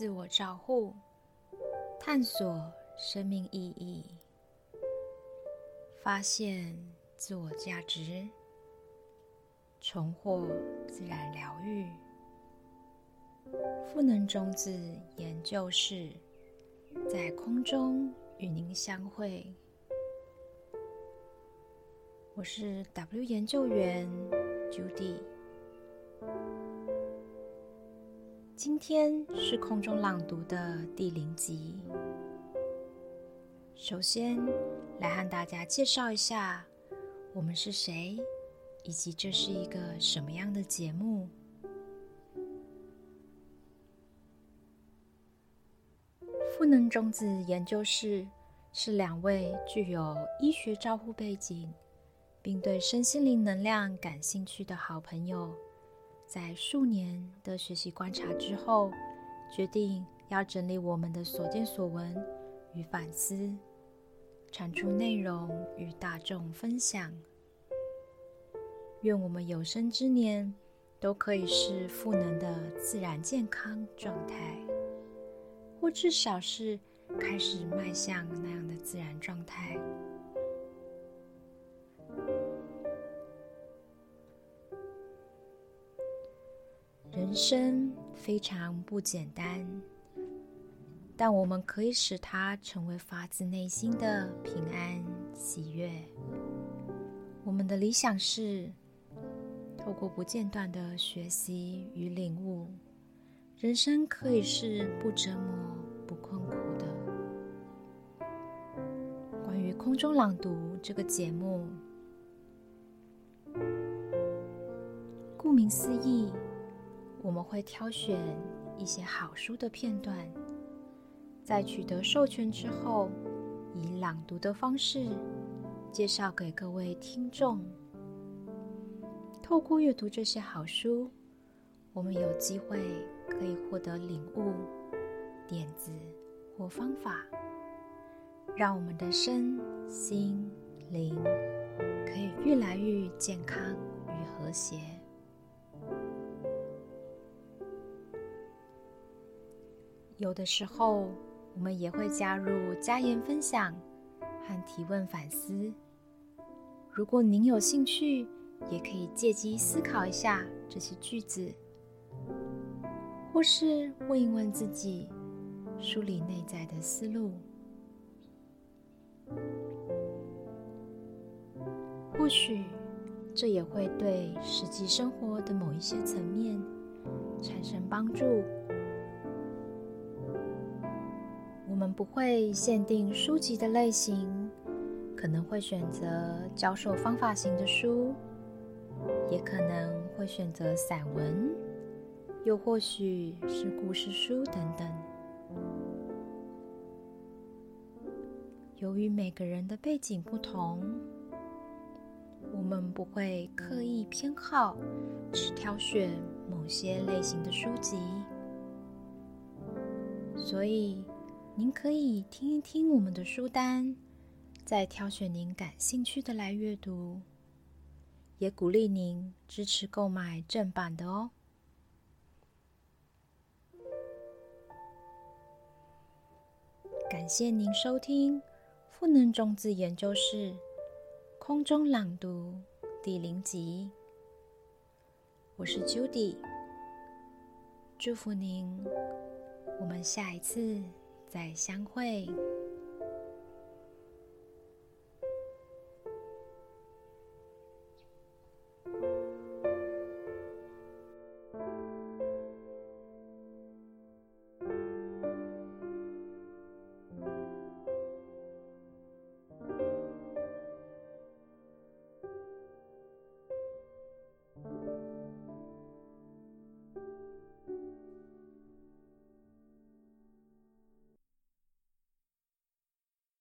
自我照护，探索生命意义，发现自我价值，重获自然疗愈。赋能种子研究室在空中与您相会。我是 W 研究员 Judy。今天是空中朗读的第零集。首先，来和大家介绍一下我们是谁，以及这是一个什么样的节目。赋能种子研究室是两位具有医学照护背景。并对身心灵能量感兴趣的好朋友，在数年的学习观察之后，决定要整理我们的所见所闻与反思，产出内容与大众分享。愿我们有生之年都可以是赋能的自然健康状态，或至少是开始迈向那样的自然状态。人生非常不简单，但我们可以使它成为发自内心的平安喜悦。我们的理想是透过不间断的学习与领悟，人生可以是不折磨、不困苦的。关于空中朗读这个节目，顾名思义。我们会挑选一些好书的片段，在取得授权之后，以朗读的方式介绍给各位听众。透过阅读这些好书，我们有机会可以获得领悟、点子或方法，让我们的身心灵可以越来越健康与和谐。有的时候，我们也会加入加言分享和提问反思。如果您有兴趣，也可以借机思考一下这些句子，或是问一问自己，梳理内在的思路。或许这也会对实际生活的某一些层面产生帮助。我们不会限定书籍的类型，可能会选择教授方法型的书，也可能会选择散文，又或许是故事书等等。由于每个人的背景不同，我们不会刻意偏好只挑选某些类型的书籍，所以。您可以听一听我们的书单，再挑选您感兴趣的来阅读。也鼓励您支持购买正版的哦。感谢您收听赋能种子研究室空中朗读第零集。我是 Judy，祝福您，我们下一次。再相会。